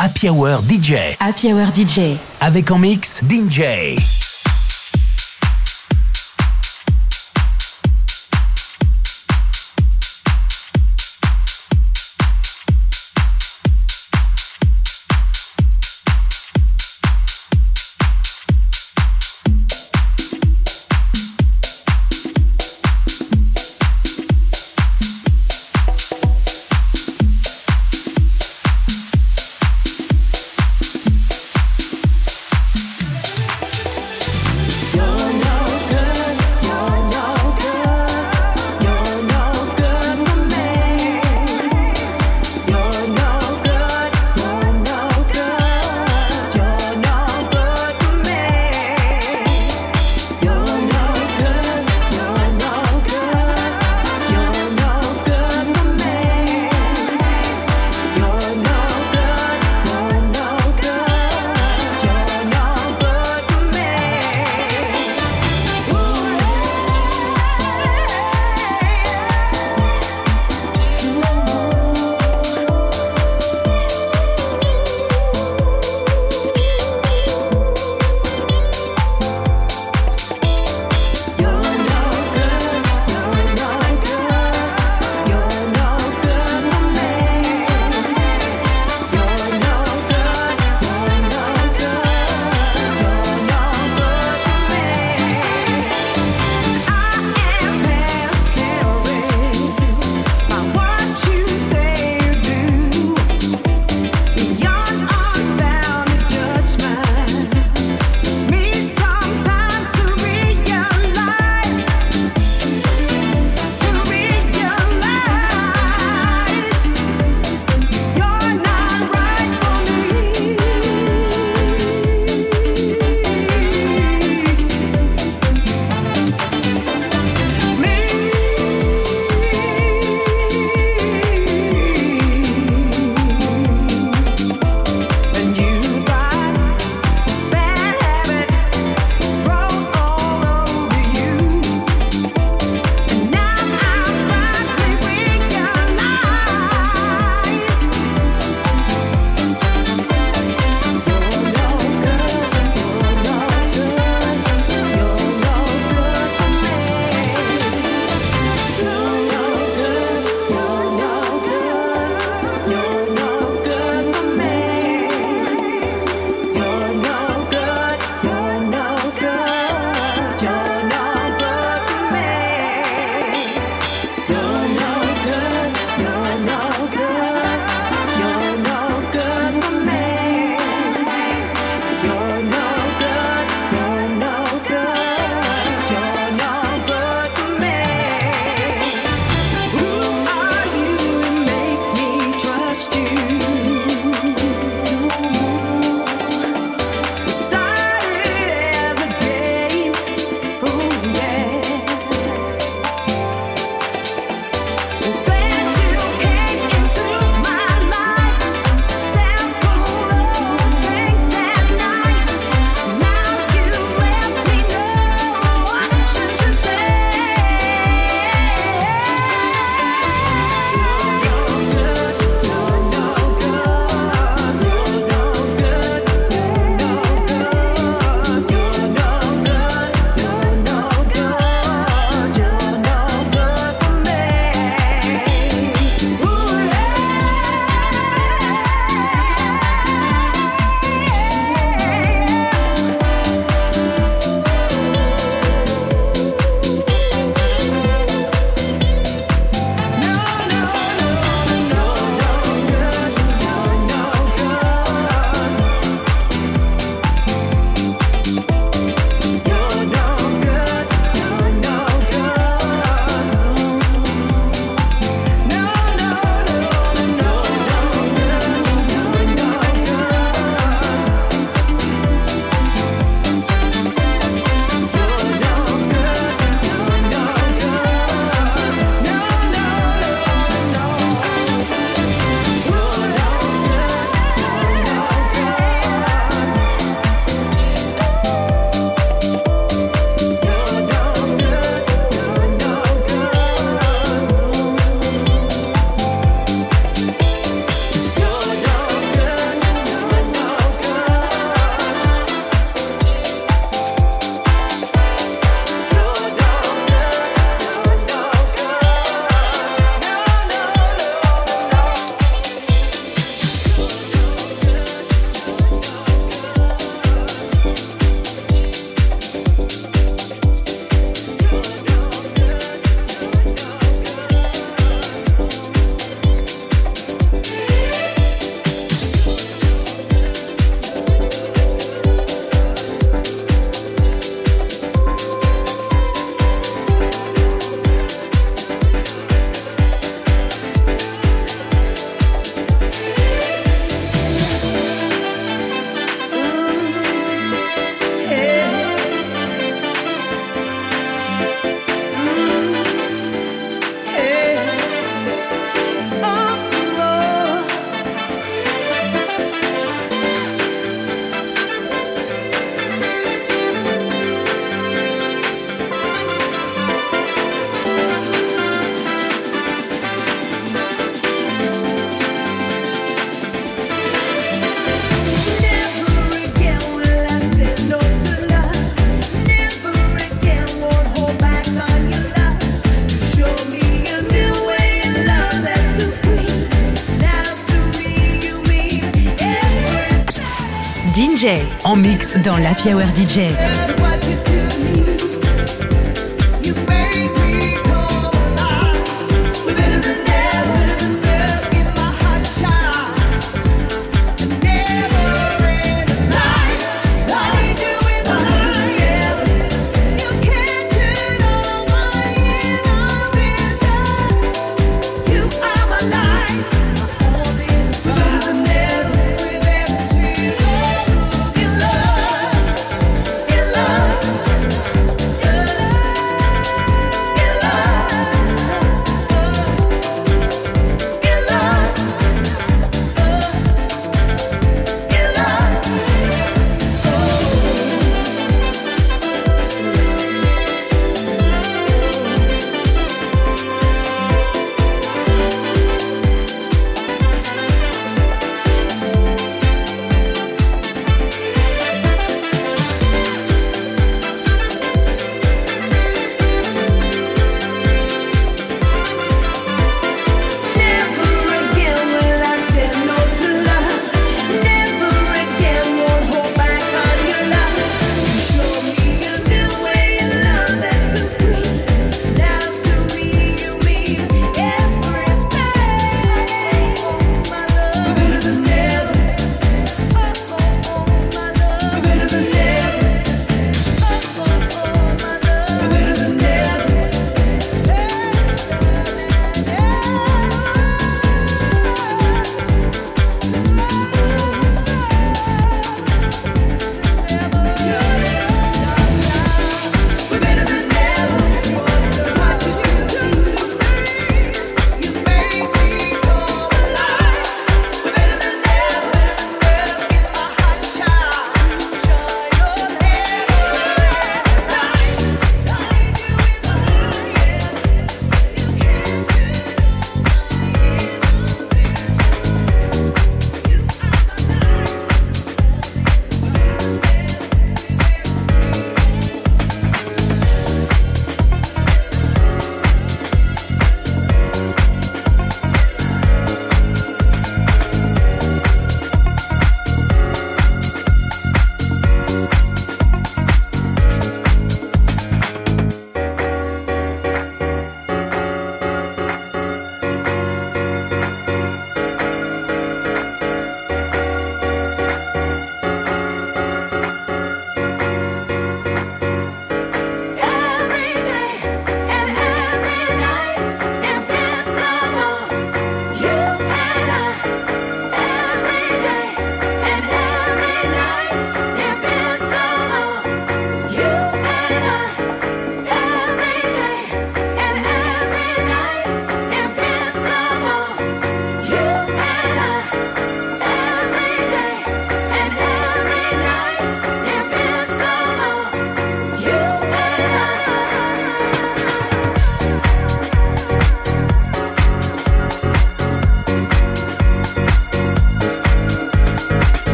Happy Hour DJ. Happy Hour DJ. Avec en mix DJ. Dans la Hour DJ.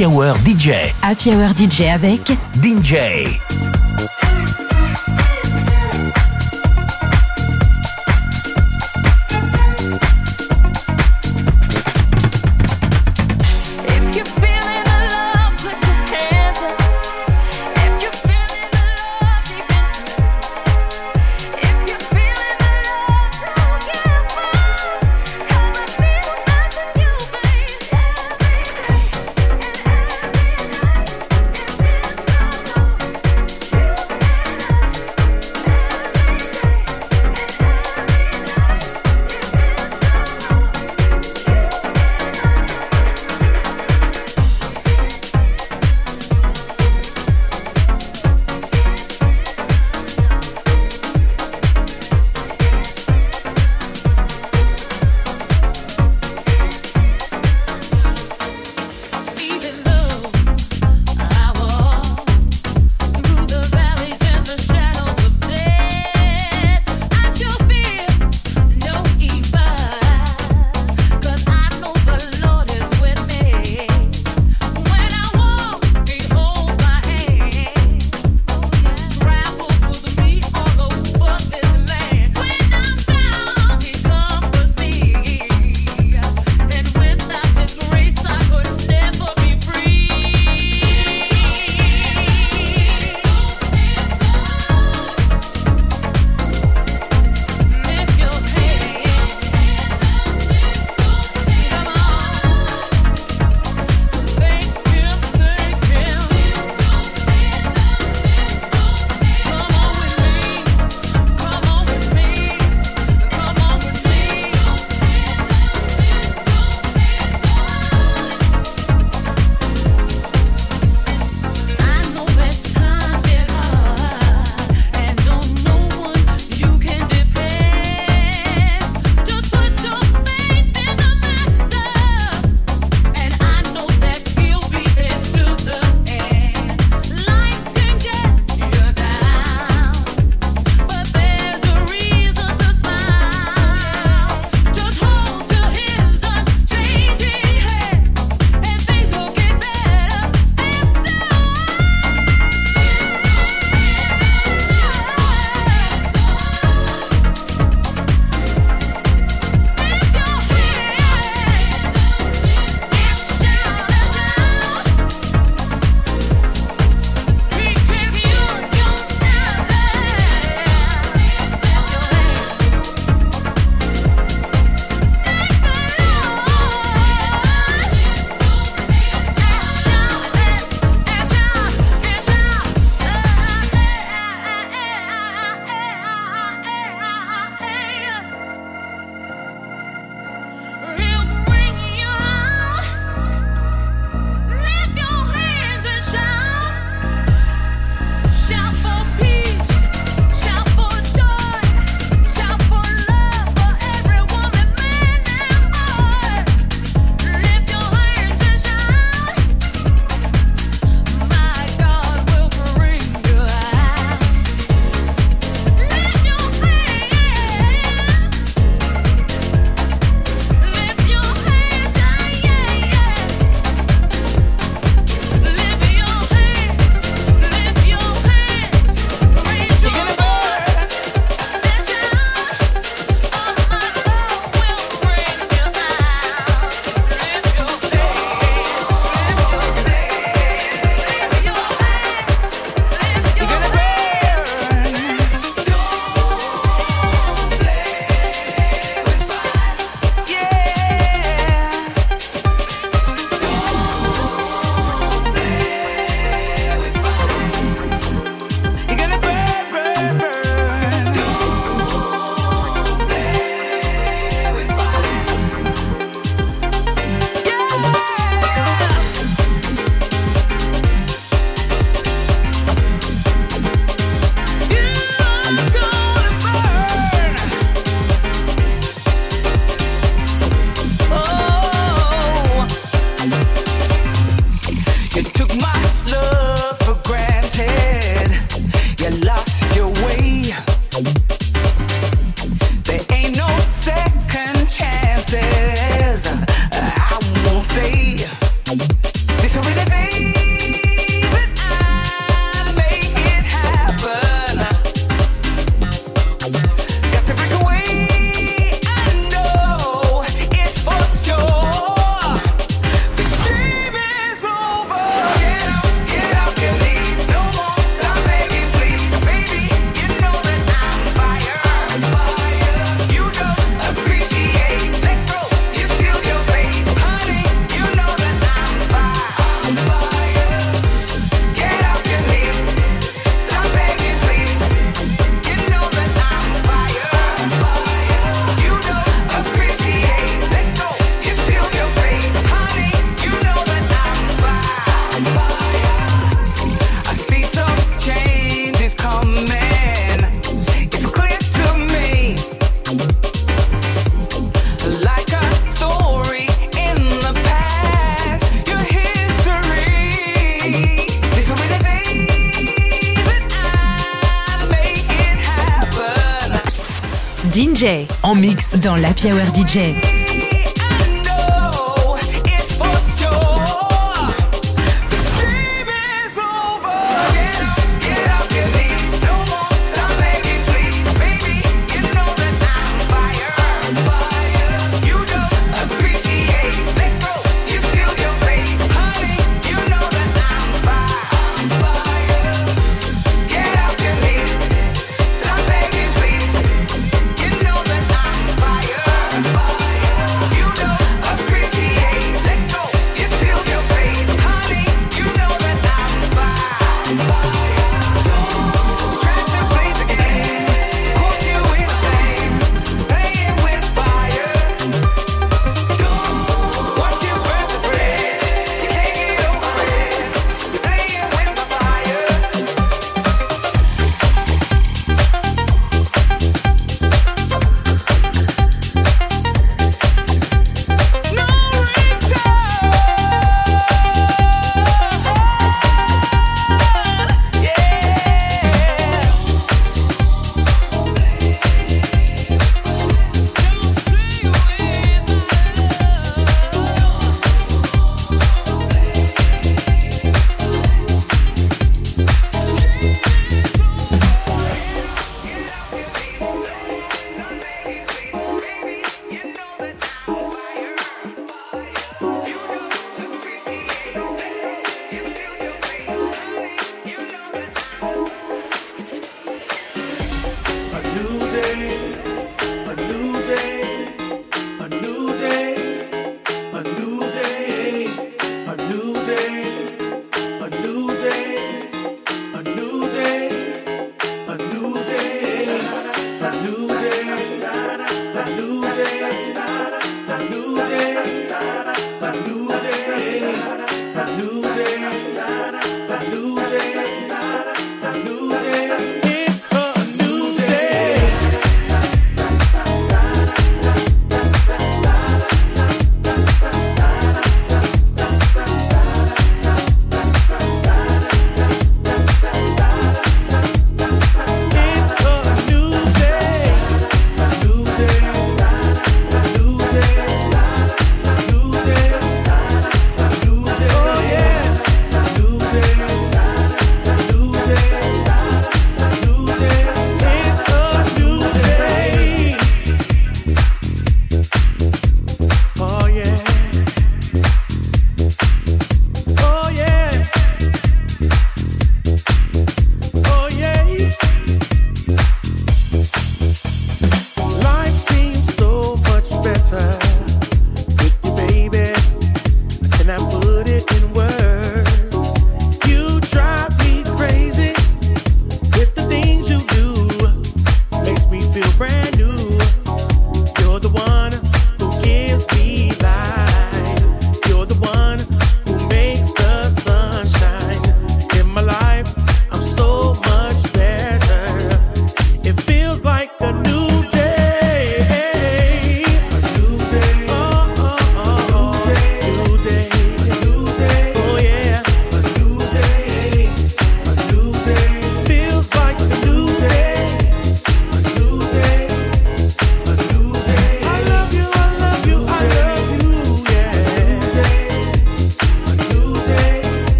Happy Hour DJ. Happy Hour DJ avec DJ. Dans la Hour DJ.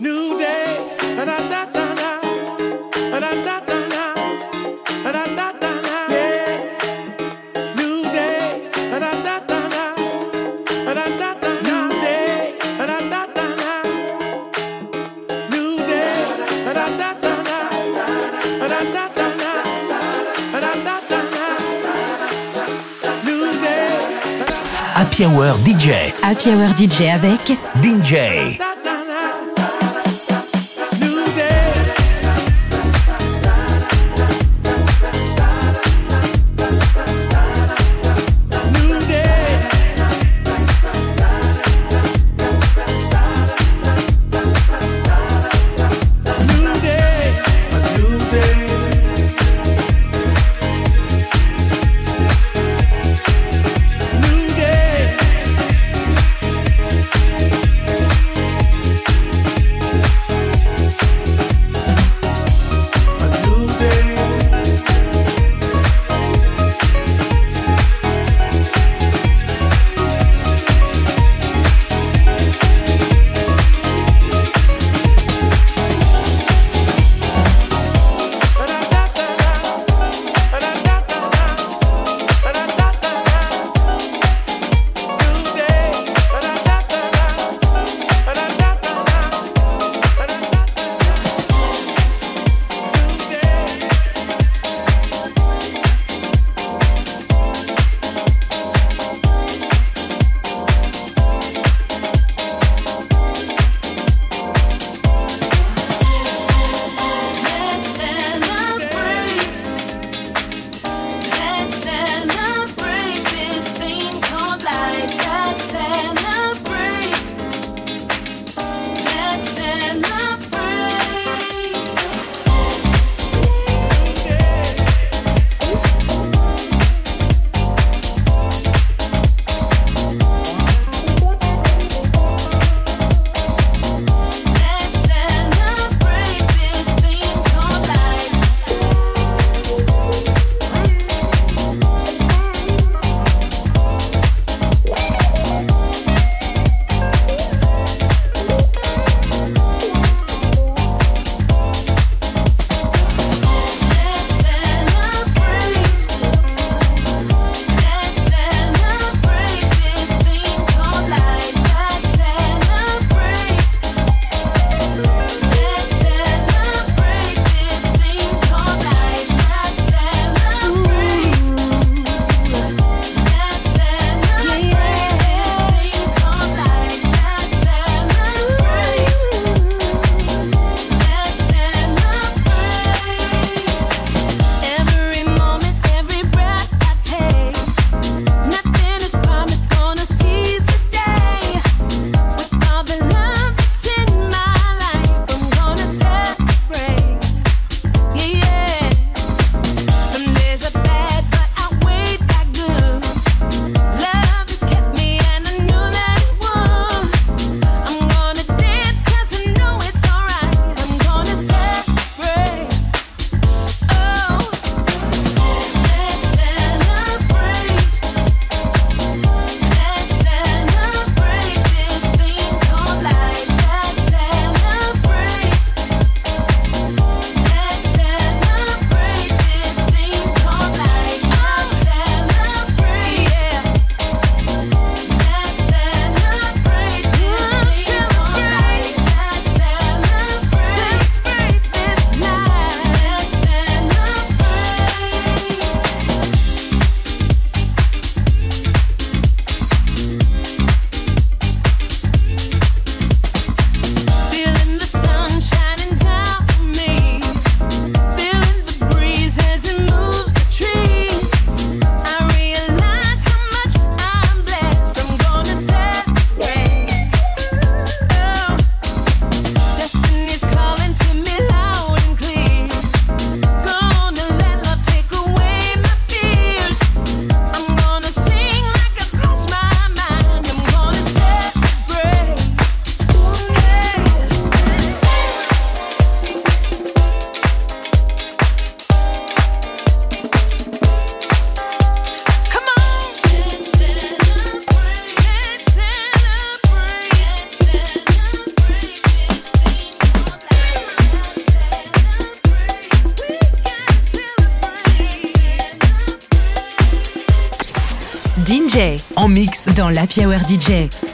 New day. Happy Hour DJ. Happy Hour DJ avec DJ. Dans l'Happy Hour DJ.